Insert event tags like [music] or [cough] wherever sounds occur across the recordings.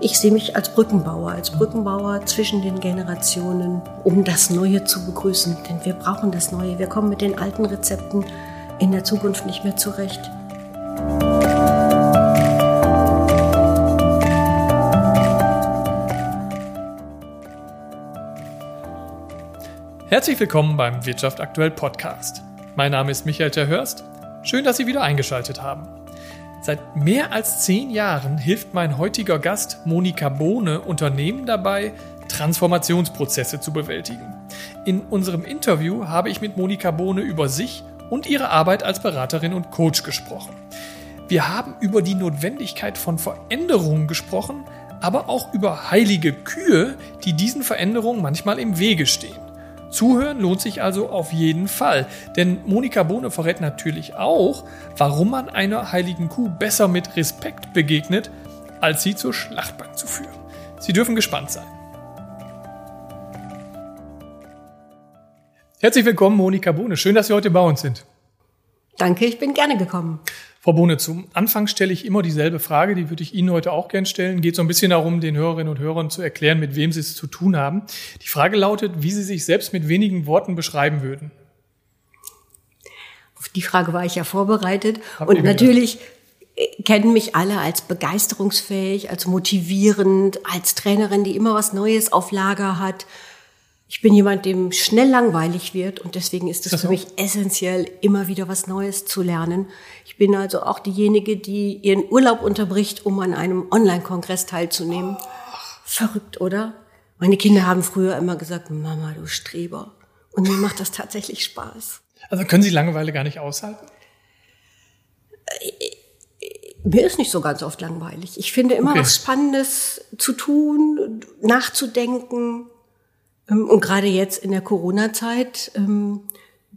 Ich sehe mich als Brückenbauer, als Brückenbauer zwischen den Generationen, um das Neue zu begrüßen. Denn wir brauchen das Neue. Wir kommen mit den alten Rezepten in der Zukunft nicht mehr zurecht. Herzlich willkommen beim Wirtschaft aktuell Podcast. Mein Name ist Michael Terhörst. Schön, dass Sie wieder eingeschaltet haben. Seit mehr als zehn Jahren hilft mein heutiger Gast Monika Bohne Unternehmen dabei, Transformationsprozesse zu bewältigen. In unserem Interview habe ich mit Monika Bohne über sich und ihre Arbeit als Beraterin und Coach gesprochen. Wir haben über die Notwendigkeit von Veränderungen gesprochen, aber auch über heilige Kühe, die diesen Veränderungen manchmal im Wege stehen. Zuhören lohnt sich also auf jeden Fall, denn Monika Bohne verrät natürlich auch, warum man einer heiligen Kuh besser mit Respekt begegnet, als sie zur Schlachtbank zu führen. Sie dürfen gespannt sein. Herzlich willkommen, Monika Bohne. Schön, dass Sie heute bei uns sind. Danke, ich bin gerne gekommen. Frau Bohne, zum Anfang stelle ich immer dieselbe Frage, die würde ich Ihnen heute auch gern stellen. Geht so ein bisschen darum, den Hörerinnen und Hörern zu erklären, mit wem Sie es zu tun haben. Die Frage lautet, wie Sie sich selbst mit wenigen Worten beschreiben würden. Auf die Frage war ich ja vorbereitet. Hab und natürlich äh, kennen mich alle als begeisterungsfähig, als motivierend, als Trainerin, die immer was Neues auf Lager hat ich bin jemand, dem schnell langweilig wird und deswegen ist es für mich essentiell, immer wieder was Neues zu lernen. Ich bin also auch diejenige, die ihren Urlaub unterbricht, um an einem Online-Kongress teilzunehmen. Verrückt, oder? Meine Kinder haben früher immer gesagt, Mama, du Streber. Und mir macht das tatsächlich Spaß. Also können Sie Langeweile gar nicht aushalten? Mir ist nicht so ganz oft langweilig. Ich finde immer okay. was Spannendes zu tun, nachzudenken, und gerade jetzt in der Corona-Zeit ähm,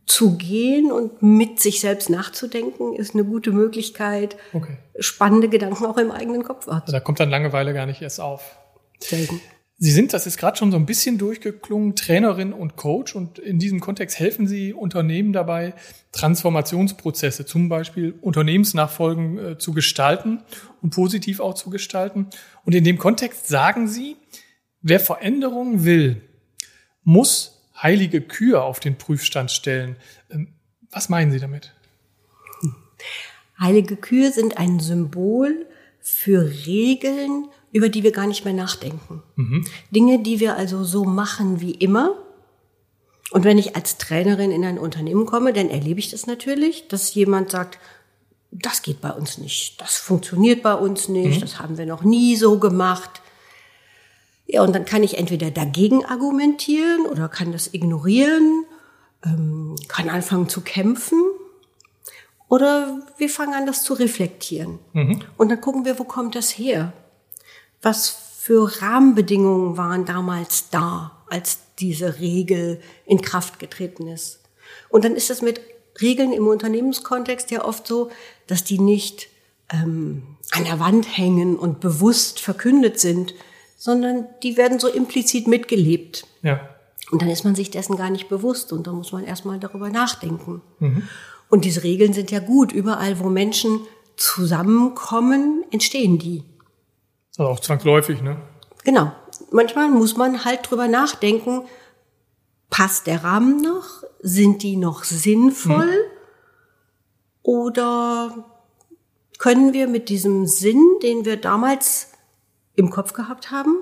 zu gehen und mit sich selbst nachzudenken, ist eine gute Möglichkeit, okay. spannende Gedanken auch im eigenen Kopf wahrzunehmen. Also da kommt dann Langeweile gar nicht erst auf. Selten. Sie sind, das ist gerade schon so ein bisschen durchgeklungen, Trainerin und Coach und in diesem Kontext helfen Sie Unternehmen dabei, Transformationsprozesse, zum Beispiel Unternehmensnachfolgen äh, zu gestalten und positiv auch zu gestalten. Und in dem Kontext sagen Sie, wer Veränderungen will, muss heilige Kühe auf den Prüfstand stellen. Ähm, was meinen Sie damit? Heilige Kühe sind ein Symbol für Regeln, über die wir gar nicht mehr nachdenken. Mhm. Dinge, die wir also so machen wie immer. Und wenn ich als Trainerin in ein Unternehmen komme, dann erlebe ich das natürlich, dass jemand sagt, das geht bei uns nicht, das funktioniert bei uns nicht, mhm. das haben wir noch nie so gemacht. Ja, und dann kann ich entweder dagegen argumentieren oder kann das ignorieren, ähm, kann anfangen zu kämpfen oder wir fangen an, das zu reflektieren. Mhm. Und dann gucken wir, wo kommt das her? Was für Rahmenbedingungen waren damals da, als diese Regel in Kraft getreten ist? Und dann ist es mit Regeln im Unternehmenskontext ja oft so, dass die nicht ähm, an der Wand hängen und bewusst verkündet sind, sondern die werden so implizit mitgelebt. Ja. Und dann ist man sich dessen gar nicht bewusst und da muss man erstmal darüber nachdenken. Mhm. Und diese Regeln sind ja gut. Überall, wo Menschen zusammenkommen, entstehen die. Also auch zwangsläufig, ne? Genau. Manchmal muss man halt drüber nachdenken, passt der Rahmen noch? Sind die noch sinnvoll? Mhm. Oder können wir mit diesem Sinn, den wir damals im Kopf gehabt haben,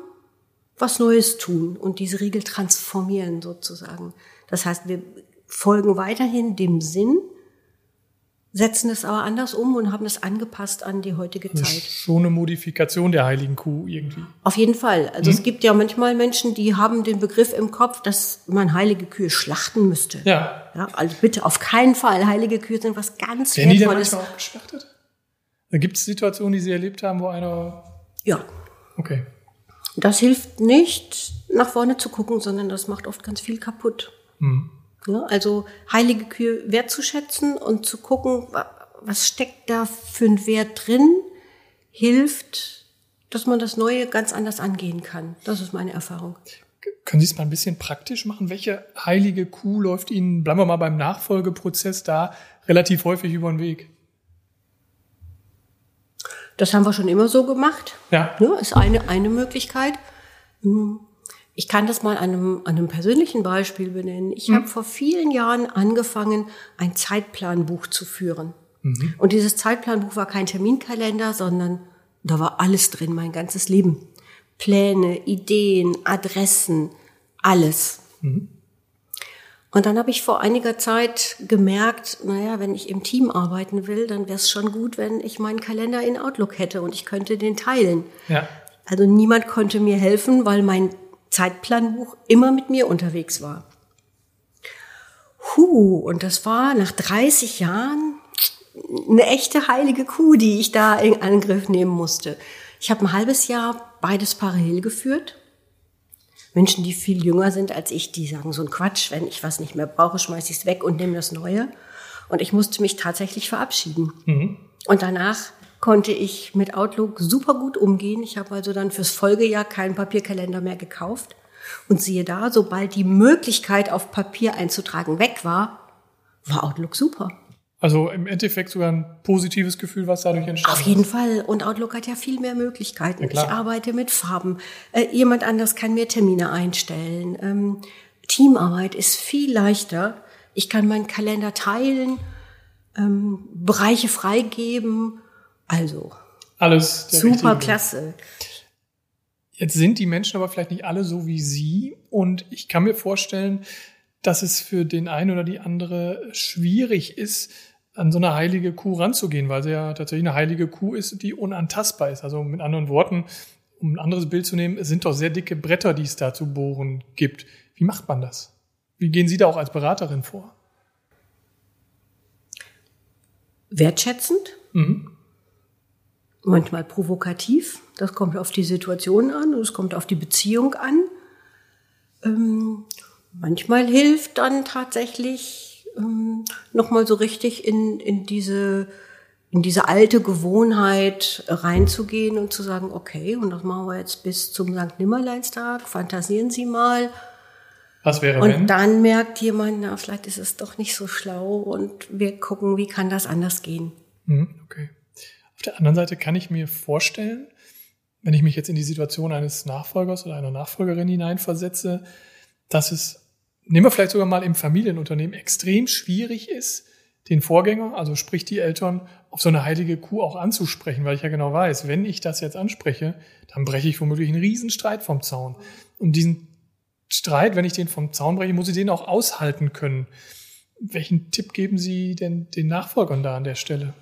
was Neues tun und diese Regel transformieren sozusagen. Das heißt, wir folgen weiterhin dem Sinn, setzen es aber anders um und haben es angepasst an die heutige Zeit. Schon eine Modifikation der heiligen Kuh irgendwie. Auf jeden Fall. Also hm? es gibt ja manchmal Menschen, die haben den Begriff im Kopf, dass man heilige Kühe schlachten müsste. Ja. ja also bitte auf keinen Fall. Heilige Kühe sind was ganz Werden Wertvolles. die dann manchmal auch geschlachtet? Da gibt es Situationen, die Sie erlebt haben, wo einer ja. Okay. Das hilft nicht, nach vorne zu gucken, sondern das macht oft ganz viel kaputt. Mhm. Ja, also heilige Kühe wertzuschätzen und zu gucken, was steckt da für ein Wert drin, hilft, dass man das Neue ganz anders angehen kann. Das ist meine Erfahrung. Können Sie es mal ein bisschen praktisch machen? Welche heilige Kuh läuft Ihnen, bleiben wir mal beim Nachfolgeprozess da, relativ häufig über den Weg? Das haben wir schon immer so gemacht. Ja. Ne, ist eine, eine Möglichkeit. Hm. Ich kann das mal an einem, an einem persönlichen Beispiel benennen. Ich Mhm. habe vor vielen Jahren angefangen, ein Zeitplanbuch zu führen. Und dieses Zeitplanbuch war kein Terminkalender, sondern da war alles drin, mein ganzes Leben. Pläne, Ideen, Adressen, alles. Und dann habe ich vor einiger Zeit gemerkt, naja, wenn ich im Team arbeiten will, dann wäre es schon gut, wenn ich meinen Kalender in Outlook hätte und ich könnte den teilen. Ja. Also niemand konnte mir helfen, weil mein Zeitplanbuch immer mit mir unterwegs war. Huh, und das war nach 30 Jahren eine echte heilige Kuh, die ich da in Angriff nehmen musste. Ich habe ein halbes Jahr beides parallel geführt. Menschen, die viel jünger sind als ich, die sagen so ein Quatsch, wenn ich was nicht mehr brauche, schmeiße ich es weg und nehme das Neue. Und ich musste mich tatsächlich verabschieden. Und danach konnte ich mit Outlook super gut umgehen. Ich habe also dann fürs Folgejahr keinen Papierkalender mehr gekauft. Und siehe da, sobald die Möglichkeit auf Papier einzutragen weg war, war Outlook super. Also im Endeffekt sogar ein positives Gefühl, was dadurch entstanden Auf jeden Fall. Und Outlook hat ja viel mehr Möglichkeiten. Ja, ich arbeite mit Farben. Äh, jemand anders kann mir Termine einstellen. Ähm, Teamarbeit ist viel leichter. Ich kann meinen Kalender teilen, ähm, Bereiche freigeben. Also, Alles der super richtige klasse. Jetzt sind die Menschen aber vielleicht nicht alle so wie Sie. Und ich kann mir vorstellen, dass es für den einen oder die andere schwierig ist, an so eine heilige Kuh ranzugehen, weil sie ja tatsächlich eine heilige Kuh ist, die unantastbar ist. Also mit anderen Worten, um ein anderes Bild zu nehmen, es sind doch sehr dicke Bretter, die es da zu bohren gibt. Wie macht man das? Wie gehen Sie da auch als Beraterin vor? Wertschätzend, Mhm. manchmal provokativ. Das kommt auf die Situation an und es kommt auf die Beziehung an. Ähm, manchmal hilft dann tatsächlich ähm, nochmal so richtig in, in diese in diese alte Gewohnheit reinzugehen und zu sagen, okay, und das machen wir jetzt bis zum St. Nimmerleinstag, fantasieren Sie mal. Was wäre Und wenn? dann merkt jemand, na, vielleicht ist es doch nicht so schlau und wir gucken, wie kann das anders gehen. Mhm, Okay. Auf der anderen Seite kann ich mir vorstellen, wenn ich mich jetzt in die Situation eines Nachfolgers oder einer Nachfolgerin hineinversetze, dass es, nehmen wir vielleicht sogar mal im Familienunternehmen, extrem schwierig ist, den Vorgänger, also sprich die Eltern, auf so eine heilige Kuh auch anzusprechen, weil ich ja genau weiß, wenn ich das jetzt anspreche, dann breche ich womöglich einen Riesenstreit vom Zaun. Und diesen Streit, wenn ich den vom Zaun breche, muss ich den auch aushalten können. Welchen Tipp geben Sie denn den Nachfolgern da an der Stelle?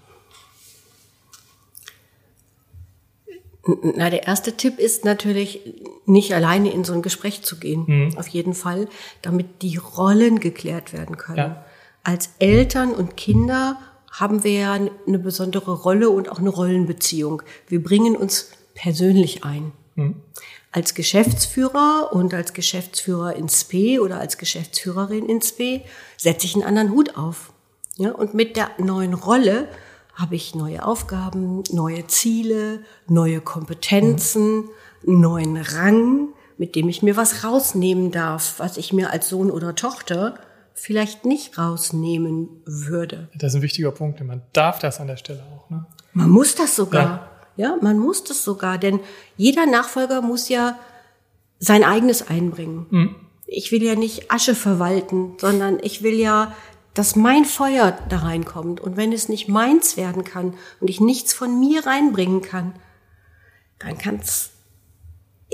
Na, der erste Tipp ist natürlich, nicht alleine in so ein Gespräch zu gehen. Mhm. Auf jeden Fall, damit die Rollen geklärt werden können. Ja. Als Eltern und Kinder haben wir ja eine besondere Rolle und auch eine Rollenbeziehung. Wir bringen uns persönlich ein. Mhm. Als Geschäftsführer und als Geschäftsführer ins P oder als Geschäftsführerin ins P setze ich einen anderen Hut auf. Ja, und mit der neuen Rolle habe ich neue Aufgaben, neue Ziele, neue Kompetenzen, neuen Rang, mit dem ich mir was rausnehmen darf, was ich mir als Sohn oder Tochter vielleicht nicht rausnehmen würde. Das ist ein wichtiger Punkt. Man darf das an der Stelle auch. Ne? Man muss das sogar. Ja. man muss das sogar, denn jeder Nachfolger muss ja sein eigenes einbringen. Ich will ja nicht Asche verwalten, sondern ich will ja, dass mein Feuer da reinkommt. Und wenn es nicht meins werden kann und ich nichts von mir reinbringen kann, dann kann's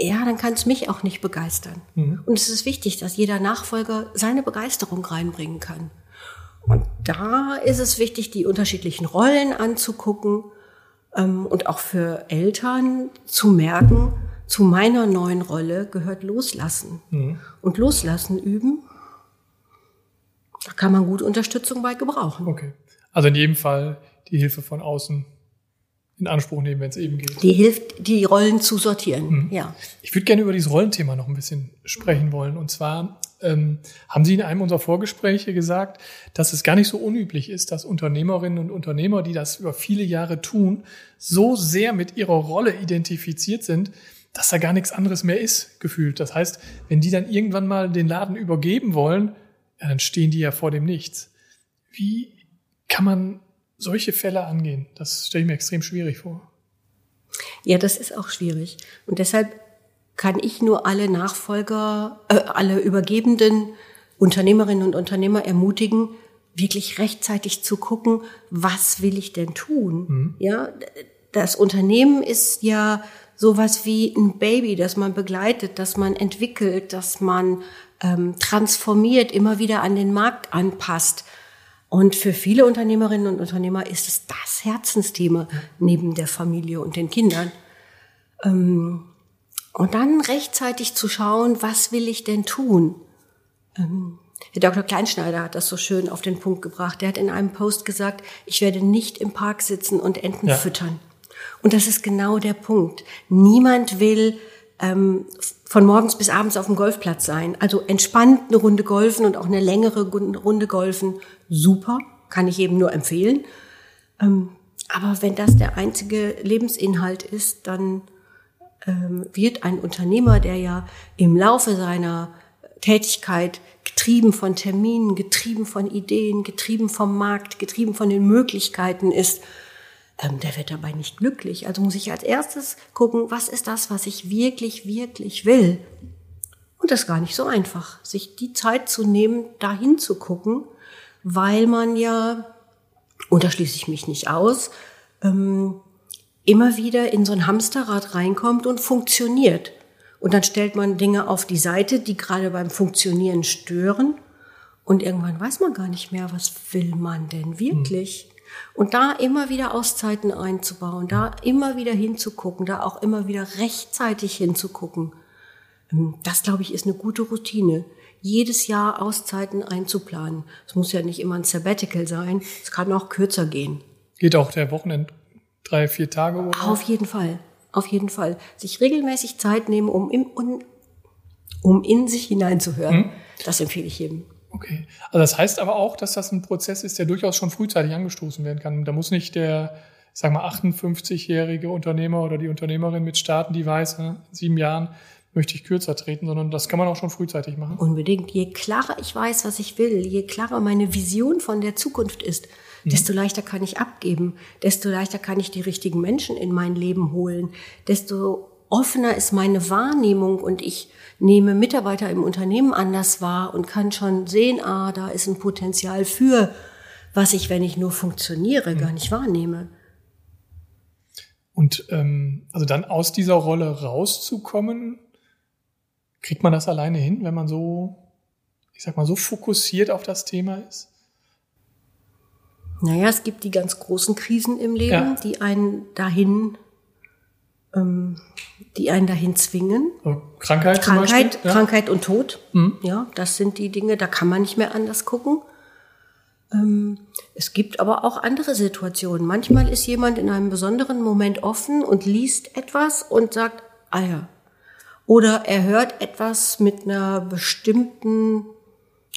ja, dann kann es mich auch nicht begeistern. Und es ist wichtig, dass jeder Nachfolger seine Begeisterung reinbringen kann. Und da ist es wichtig, die unterschiedlichen Rollen anzugucken ähm, und auch für Eltern zu merken, zu meiner neuen Rolle gehört Loslassen. Und Loslassen üben, da kann man gut Unterstützung bei gebrauchen. Okay. Also in jedem Fall die Hilfe von außen in Anspruch nehmen, wenn es eben geht. Die hilft, die Rollen zu sortieren. Ja. Ich würde gerne über dieses Rollenthema noch ein bisschen sprechen wollen. Und zwar ähm, haben Sie in einem unserer Vorgespräche gesagt, dass es gar nicht so unüblich ist, dass Unternehmerinnen und Unternehmer, die das über viele Jahre tun, so sehr mit ihrer Rolle identifiziert sind, dass da gar nichts anderes mehr ist, gefühlt. Das heißt, wenn die dann irgendwann mal den Laden übergeben wollen, ja, dann stehen die ja vor dem Nichts. Wie kann man solche Fälle angehen? Das stelle ich mir extrem schwierig vor. Ja, das ist auch schwierig. Und deshalb kann ich nur alle Nachfolger, äh, alle übergebenden Unternehmerinnen und Unternehmer ermutigen, wirklich rechtzeitig zu gucken, was will ich denn tun? Mhm. Ja, das Unternehmen ist ja sowas wie ein Baby, das man begleitet, das man entwickelt, das man ähm, transformiert, immer wieder an den Markt anpasst. Und für viele Unternehmerinnen und Unternehmer ist es das Herzensthema neben der Familie und den Kindern. Ähm, und dann rechtzeitig zu schauen, was will ich denn tun? Ähm, Herr Dr. Kleinschneider hat das so schön auf den Punkt gebracht. Er hat in einem Post gesagt, ich werde nicht im Park sitzen und Enten ja. füttern. Und das ist genau der Punkt. Niemand will ähm, von morgens bis abends auf dem Golfplatz sein. Also entspannt eine Runde golfen und auch eine längere Runde golfen, super, kann ich eben nur empfehlen. Ähm, aber wenn das der einzige Lebensinhalt ist, dann ähm, wird ein Unternehmer, der ja im Laufe seiner Tätigkeit getrieben von Terminen, getrieben von Ideen, getrieben vom Markt, getrieben von den Möglichkeiten ist, ähm, der wird dabei nicht glücklich. Also muss ich als erstes gucken, was ist das, was ich wirklich, wirklich will. Und das ist gar nicht so einfach, sich die Zeit zu nehmen, dahin zu gucken, weil man ja, und da schließe ich mich nicht aus, ähm, immer wieder in so ein Hamsterrad reinkommt und funktioniert. Und dann stellt man Dinge auf die Seite, die gerade beim Funktionieren stören. Und irgendwann weiß man gar nicht mehr, was will man denn wirklich? Und da immer wieder Auszeiten einzubauen, da immer wieder hinzugucken, da auch immer wieder rechtzeitig hinzugucken, ähm, das, glaube ich, ist eine gute Routine. Jedes Jahr Auszeiten einzuplanen. Es muss ja nicht immer ein Sabbatical sein, es kann auch kürzer gehen. Geht auch der Wochenend drei, vier Tage oder? Auf jeden Fall, auf jeden Fall. Sich regelmäßig Zeit nehmen, um, im, um, um in sich hineinzuhören. Hm? Das empfehle ich jedem. Okay. Also das heißt aber auch, dass das ein Prozess ist, der durchaus schon frühzeitig angestoßen werden kann. Da muss nicht der, sag mal, 58-jährige Unternehmer oder die Unternehmerin mit starten, die weiß, in sieben Jahren möchte ich kürzer treten, sondern das kann man auch schon frühzeitig machen. Unbedingt. Je klarer ich weiß, was ich will, je klarer meine Vision von der Zukunft ist, mhm. desto leichter kann ich abgeben, desto leichter kann ich die richtigen Menschen in mein Leben holen, desto offener ist meine Wahrnehmung und ich nehme Mitarbeiter im Unternehmen anders wahr und kann schon sehen, ah, da ist ein Potenzial für, was ich, wenn ich nur funktioniere, gar nicht wahrnehme. Und ähm, also dann aus dieser Rolle rauszukommen, kriegt man das alleine hin, wenn man so, ich sag mal, so fokussiert auf das Thema ist? Naja, es gibt die ganz großen Krisen im Leben, ja. die einen dahin ähm, die einen dahin zwingen. Krankheit, Krankheit, ja. Krankheit und Tod. Mhm. Ja, das sind die Dinge, da kann man nicht mehr anders gucken. Ähm, es gibt aber auch andere Situationen. Manchmal ist jemand in einem besonderen Moment offen und liest etwas und sagt, ah ja. Oder er hört etwas mit einer bestimmten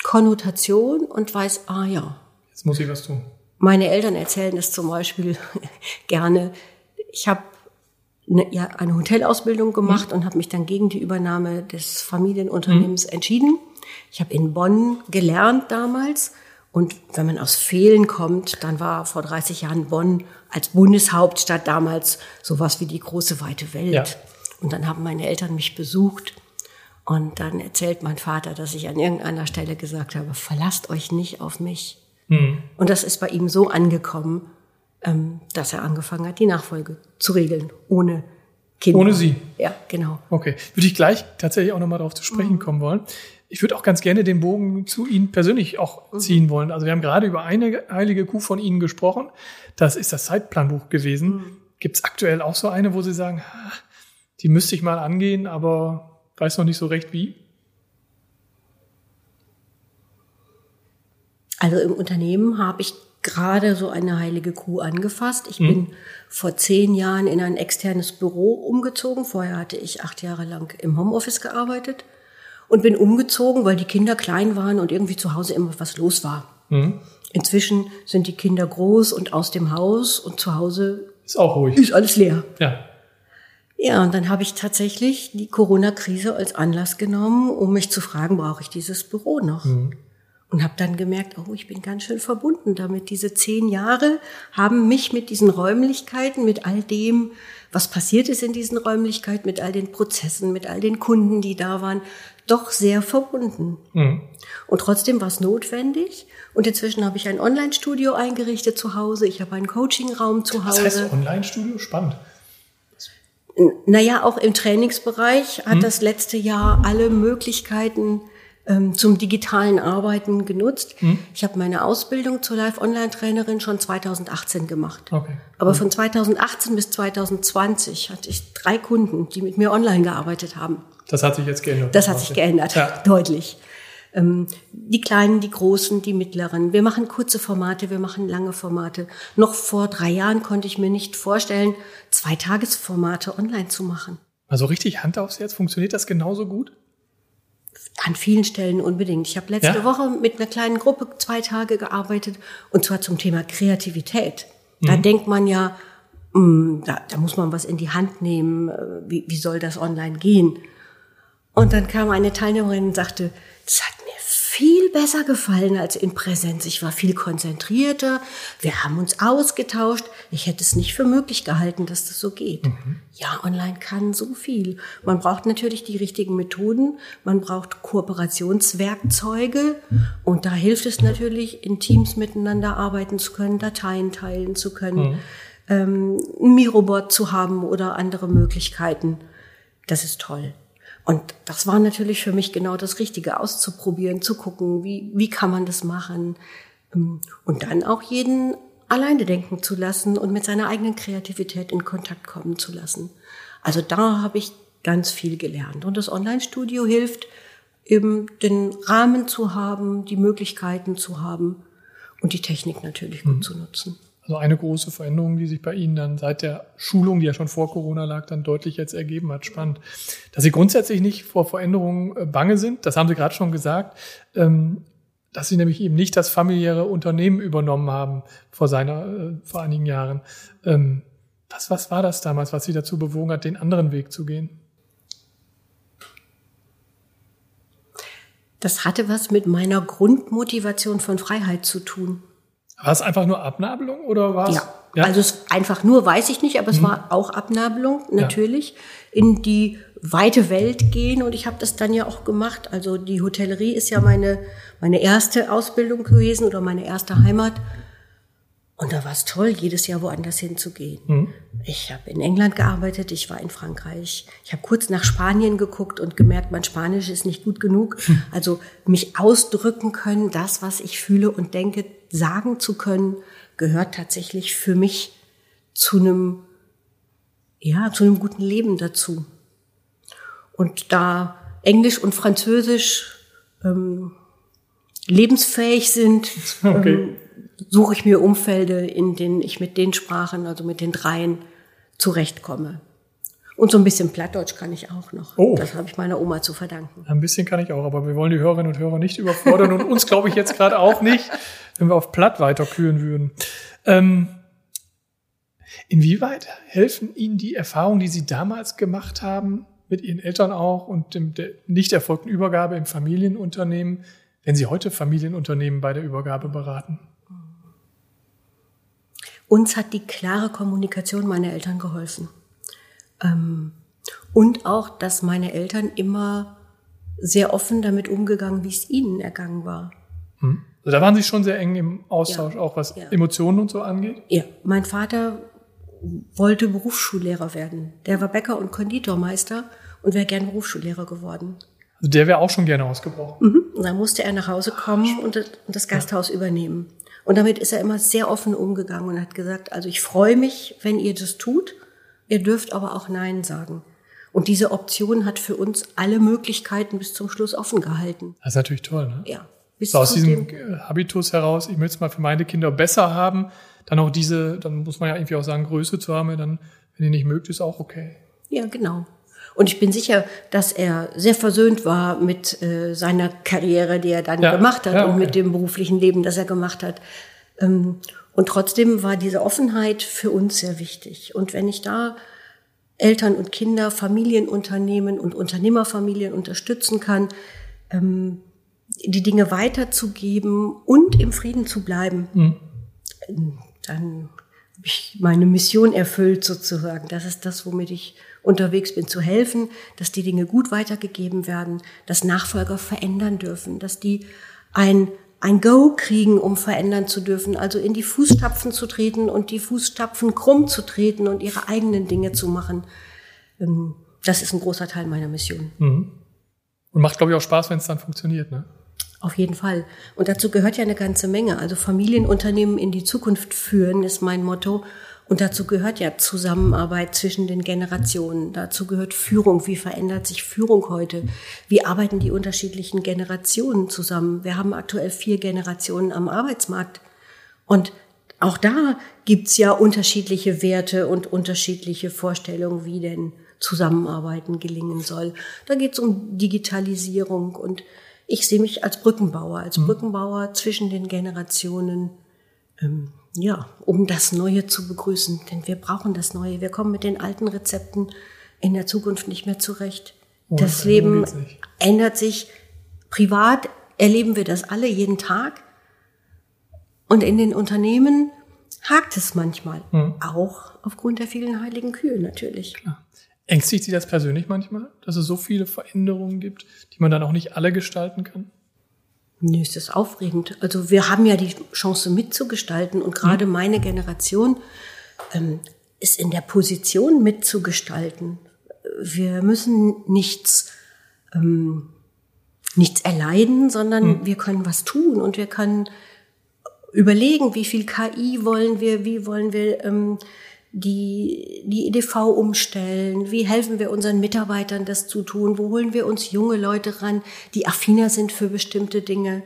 Konnotation und weiß, ah ja. Jetzt muss ich was tun. Meine Eltern erzählen es zum Beispiel [laughs] gerne. Ich habe eine, ja, eine Hotelausbildung gemacht mhm. und habe mich dann gegen die Übernahme des Familienunternehmens mhm. entschieden. Ich habe in Bonn gelernt damals. Und wenn man aus Fehlen kommt, dann war vor 30 Jahren Bonn als Bundeshauptstadt damals sowas wie die große weite Welt. Ja. Und dann haben meine Eltern mich besucht. Und dann erzählt mein Vater, dass ich an irgendeiner Stelle gesagt habe, verlasst euch nicht auf mich. Mhm. Und das ist bei ihm so angekommen, ähm, dass er angefangen hat, die Nachfolge zu regeln, ohne Kinder. Ohne sie? Ja, genau. Okay. Würde ich gleich tatsächlich auch nochmal darauf zu sprechen mhm. kommen wollen. Ich würde auch ganz gerne den Bogen zu Ihnen persönlich auch mhm. ziehen wollen. Also wir haben gerade über eine heilige Kuh von Ihnen gesprochen. Das ist das Zeitplanbuch gewesen. Mhm. Gibt es aktuell auch so eine, wo Sie sagen, die müsste ich mal angehen, aber weiß noch nicht so recht wie? Also im Unternehmen habe ich gerade so eine heilige Kuh angefasst. Ich mhm. bin vor zehn Jahren in ein externes Büro umgezogen. Vorher hatte ich acht Jahre lang im Homeoffice gearbeitet und bin umgezogen, weil die Kinder klein waren und irgendwie zu Hause immer was los war. Mhm. Inzwischen sind die Kinder groß und aus dem Haus und zu Hause ist auch ruhig. Ist alles leer. Ja. Ja, und dann habe ich tatsächlich die Corona-Krise als Anlass genommen, um mich zu fragen, brauche ich dieses Büro noch? Mhm. Und habe dann gemerkt, oh, ich bin ganz schön verbunden damit. Diese zehn Jahre haben mich mit diesen Räumlichkeiten, mit all dem, was passiert ist in diesen Räumlichkeiten, mit all den Prozessen, mit all den Kunden, die da waren, doch sehr verbunden. Mhm. Und trotzdem war es notwendig. Und inzwischen habe ich ein Online-Studio eingerichtet zu Hause. Ich habe einen Coaching-Raum zu Hause. Was heißt Online-Studio? Spannend. Naja, auch im Trainingsbereich hat mhm. das letzte Jahr alle Möglichkeiten ähm, zum digitalen Arbeiten genutzt. Mhm. Ich habe meine Ausbildung zur Live-Online-Trainerin schon 2018 gemacht. Okay. Aber von 2018 bis 2020 hatte ich drei Kunden, die mit mir online gearbeitet haben. Das hat sich jetzt geändert. Das hat sich geändert, ja. [laughs] deutlich. Ähm, die kleinen, die großen, die mittleren. Wir machen kurze Formate, wir machen lange Formate. Noch vor drei Jahren konnte ich mir nicht vorstellen, zwei Tagesformate online zu machen. Also richtig Hand aufs Herz, funktioniert das genauso gut? An vielen Stellen unbedingt. Ich habe letzte ja? Woche mit einer kleinen Gruppe zwei Tage gearbeitet und zwar zum Thema Kreativität. Da mhm. denkt man ja, mh, mm, da, da, muss man was in die Hand nehmen. Äh, wie, wie soll das online gehen? Und dann kam eine Teilnehmerin und sagte, das hat viel besser gefallen als in Präsenz. Ich war viel konzentrierter. Wir haben uns ausgetauscht. Ich hätte es nicht für möglich gehalten, dass das so geht. Mhm. Ja, online kann so viel. Man braucht natürlich die richtigen Methoden. Man braucht Kooperationswerkzeuge. Und da hilft es natürlich, in Teams miteinander arbeiten zu können, Dateien teilen zu können, mhm. ähm, ein Mirobot zu haben oder andere Möglichkeiten. Das ist toll. Und das war natürlich für mich genau das Richtige, auszuprobieren, zu gucken, wie, wie kann man das machen. Ähm, und dann auch jeden alleine denken zu lassen und mit seiner eigenen Kreativität in Kontakt kommen zu lassen. Also da habe ich ganz viel gelernt. Und das Online-Studio hilft, eben den Rahmen zu haben, die Möglichkeiten zu haben und die Technik natürlich gut mhm. zu nutzen. Also eine große Veränderung, die sich bei Ihnen dann seit der Schulung, die ja schon vor Corona lag, dann deutlich jetzt ergeben hat. Spannend. Dass Sie grundsätzlich nicht vor Veränderungen äh, bange sind, das haben Sie gerade schon gesagt, ähm, dass Sie nämlich eben nicht das familiäre Unternehmen übernommen haben vor seiner, äh, vor einigen Jahren. Ähm, was, was war das damals, was Sie dazu bewogen hat, den anderen Weg zu gehen? Das hatte was mit meiner Grundmotivation von Freiheit zu tun. War es einfach nur Abnabelung oder war es? Ja. ja. Also es einfach nur weiß ich nicht, aber es mhm. war auch Abnabelung natürlich ja. in die weite Welt gehen und ich habe das dann ja auch gemacht. Also die Hotellerie ist ja meine meine erste Ausbildung gewesen oder meine erste Heimat. Und da war es toll, jedes Jahr woanders hinzugehen. Mhm. Ich habe in England gearbeitet, ich war in Frankreich. Ich habe kurz nach Spanien geguckt und gemerkt, mein Spanisch ist nicht gut genug. Mhm. [laughs] Also mich ausdrücken können, das, was ich fühle und denke, sagen zu können, gehört tatsächlich für mich zu einem, ja, zu einem guten Leben dazu. Und da Englisch und Französisch ähm, lebensfähig sind, [laughs] okay. ähm, suche ich mir Umfelde, in denen ich mit den Sprachen, also mit den dreien, zurechtkomme. Und so ein bisschen Plattdeutsch kann ich auch noch. Oh. Das habe ich meiner Oma zu verdanken. Ein bisschen kann ich auch, aber wir wollen die Hörerinnen und Hörer nicht überfordern und uns glaube ich jetzt gerade auch nicht, wenn wir auf Platt weiterkühlen würden. Ähm, inwieweit helfen Ihnen die Erfahrungen, die Sie damals gemacht haben, mit Ihren Eltern auch und dem, der nicht erfolgten Übergabe im Familienunternehmen, wenn Sie heute Familienunternehmen bei der Übergabe beraten? Uns hat die klare Kommunikation meiner Eltern geholfen. Ähm, und auch, dass meine Eltern immer sehr offen damit umgegangen, wie es ihnen ergangen war. Hm. Also da waren Sie schon sehr eng im Austausch, ja, auch was ja. Emotionen und so angeht? Ja, mein Vater wollte Berufsschullehrer werden. Der war Bäcker und Konditormeister und wäre gern Berufsschullehrer geworden. Also der wäre auch schon gerne ausgebrochen. Mhm. Und dann musste er nach Hause kommen und das Gasthaus ja. übernehmen. Und damit ist er immer sehr offen umgegangen und hat gesagt, also ich freue mich, wenn ihr das tut. Ihr dürft aber auch Nein sagen. Und diese Option hat für uns alle Möglichkeiten bis zum Schluss offen gehalten. Das ist natürlich toll, ne? Ja. So aus diesem Habitus heraus, ich möchte es mal für meine Kinder besser haben, dann auch diese, dann muss man ja irgendwie auch sagen, Größe zu haben, dann, wenn ihr nicht mögt, ist auch okay. Ja, genau. Und ich bin sicher, dass er sehr versöhnt war mit äh, seiner Karriere, die er dann ja, gemacht hat ja, okay. und mit dem beruflichen Leben, das er gemacht hat. Ähm, und trotzdem war diese Offenheit für uns sehr wichtig. Und wenn ich da Eltern und Kinder, Familienunternehmen und Unternehmerfamilien unterstützen kann, ähm, die Dinge weiterzugeben und im Frieden zu bleiben. Mhm. Dann habe ich meine Mission erfüllt sozusagen. Das ist das, womit ich unterwegs bin, zu helfen, dass die Dinge gut weitergegeben werden, dass Nachfolger verändern dürfen, dass die ein, ein Go kriegen, um verändern zu dürfen, also in die Fußstapfen zu treten und die Fußstapfen krumm zu treten und ihre eigenen Dinge zu machen. Ähm, das ist ein großer Teil meiner Mission. Mhm. Und macht, glaube ich, auch Spaß, wenn es dann funktioniert, ne? Auf jeden Fall. Und dazu gehört ja eine ganze Menge. Also Familienunternehmen in die Zukunft führen ist mein Motto. Und dazu gehört ja Zusammenarbeit zwischen den Generationen. Dazu gehört Führung. Wie verändert sich Führung heute? Wie arbeiten die unterschiedlichen Generationen zusammen? Wir haben aktuell vier Generationen am Arbeitsmarkt. Und auch da gibt's ja unterschiedliche Werte und unterschiedliche Vorstellungen, wie denn Zusammenarbeiten gelingen soll. Da geht's um Digitalisierung und ich sehe mich als Brückenbauer, als mhm. Brückenbauer zwischen den Generationen. Ähm, ja, um das Neue zu begrüßen. Denn wir brauchen das Neue. Wir kommen mit den alten Rezepten in der Zukunft nicht mehr zurecht. Oh, das, das Leben sich. ändert sich. Privat erleben wir das alle jeden Tag. Und in den Unternehmen hakt es manchmal. Mhm. Auch aufgrund der vielen heiligen Kühe natürlich. Klar. Ängstigt Sie das persönlich manchmal, dass es so viele Veränderungen gibt, die man dann auch nicht alle gestalten kann? Nee, ist das aufregend. Also wir haben ja die Chance mitzugestalten und gerade mhm. meine Generation ähm, ist in der Position mitzugestalten. Wir müssen nichts, ähm, nichts erleiden, sondern mhm. wir können was tun und wir können überlegen, wie viel KI wollen wir, wie wollen wir ähm, die, die EDV umstellen? Wie helfen wir unseren Mitarbeitern, das zu tun? Wo holen wir uns junge Leute ran, die affiner sind für bestimmte Dinge?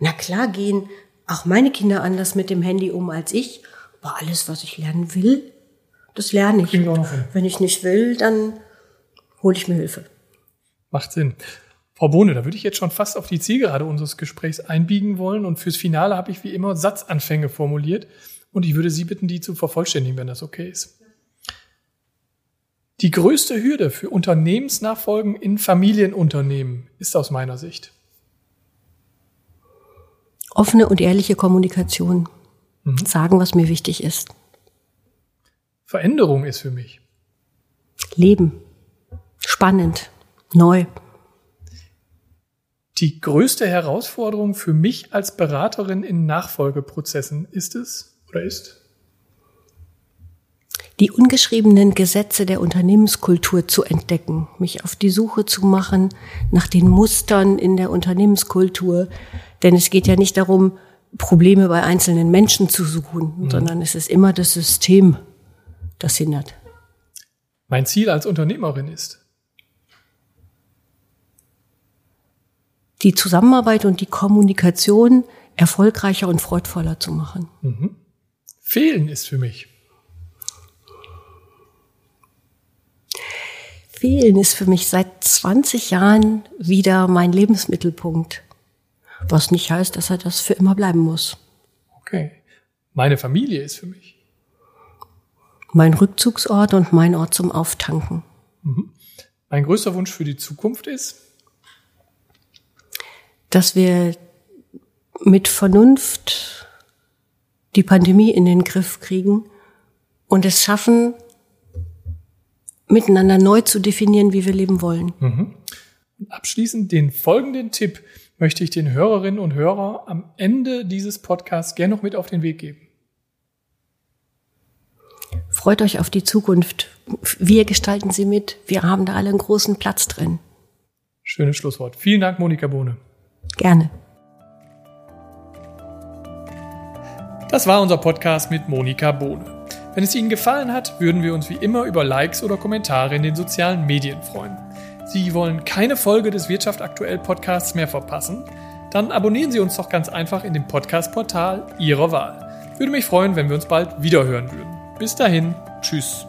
Na klar gehen auch meine Kinder anders mit dem Handy um als ich. Aber alles, was ich lernen will, das lerne ich. Wenn ich nicht will, dann hole ich mir Hilfe. Macht Sinn. Frau Bohne, da würde ich jetzt schon fast auf die Zielgerade unseres Gesprächs einbiegen wollen. Und fürs Finale habe ich wie immer Satzanfänge formuliert. Und ich würde Sie bitten, die zu vervollständigen, wenn das okay ist. Die größte Hürde für Unternehmensnachfolgen in Familienunternehmen ist aus meiner Sicht offene und ehrliche Kommunikation. Mhm. Sagen, was mir wichtig ist. Veränderung ist für mich. Leben. Spannend. Neu. Die größte Herausforderung für mich als Beraterin in Nachfolgeprozessen ist es oder ist? Die ungeschriebenen Gesetze der Unternehmenskultur zu entdecken, mich auf die Suche zu machen nach den Mustern in der Unternehmenskultur. Denn es geht ja nicht darum, Probleme bei einzelnen Menschen zu suchen, mhm. sondern es ist immer das System, das hindert. Mein Ziel als Unternehmerin ist, die Zusammenarbeit und die Kommunikation erfolgreicher und freudvoller zu machen. Mhm. Fehlen ist für mich. Fehlen ist für mich seit 20 Jahren wieder mein Lebensmittelpunkt. Was nicht heißt, dass er das für immer bleiben muss. Okay. Meine Familie ist für mich. Mein Rückzugsort und mein Ort zum Auftanken. Mhm. Mein größter Wunsch für die Zukunft ist? Dass wir mit Vernunft die Pandemie in den Griff kriegen und es schaffen, miteinander neu zu definieren, wie wir leben wollen. Mhm. Abschließend den folgenden Tipp möchte ich den Hörerinnen und Hörern am Ende dieses Podcasts gerne noch mit auf den Weg geben. Freut euch auf die Zukunft. Wir gestalten sie mit. Wir haben da alle einen großen Platz drin. Schönes Schlusswort. Vielen Dank, Monika Bohne. Gerne. Das war unser Podcast mit Monika Bohne. Wenn es Ihnen gefallen hat, würden wir uns wie immer über Likes oder Kommentare in den sozialen Medien freuen. Sie wollen keine Folge des Wirtschaft aktuell Podcasts mehr verpassen? Dann abonnieren Sie uns doch ganz einfach in dem Podcast-Portal Ihrer Wahl. Würde mich freuen, wenn wir uns bald wiederhören würden. Bis dahin, tschüss.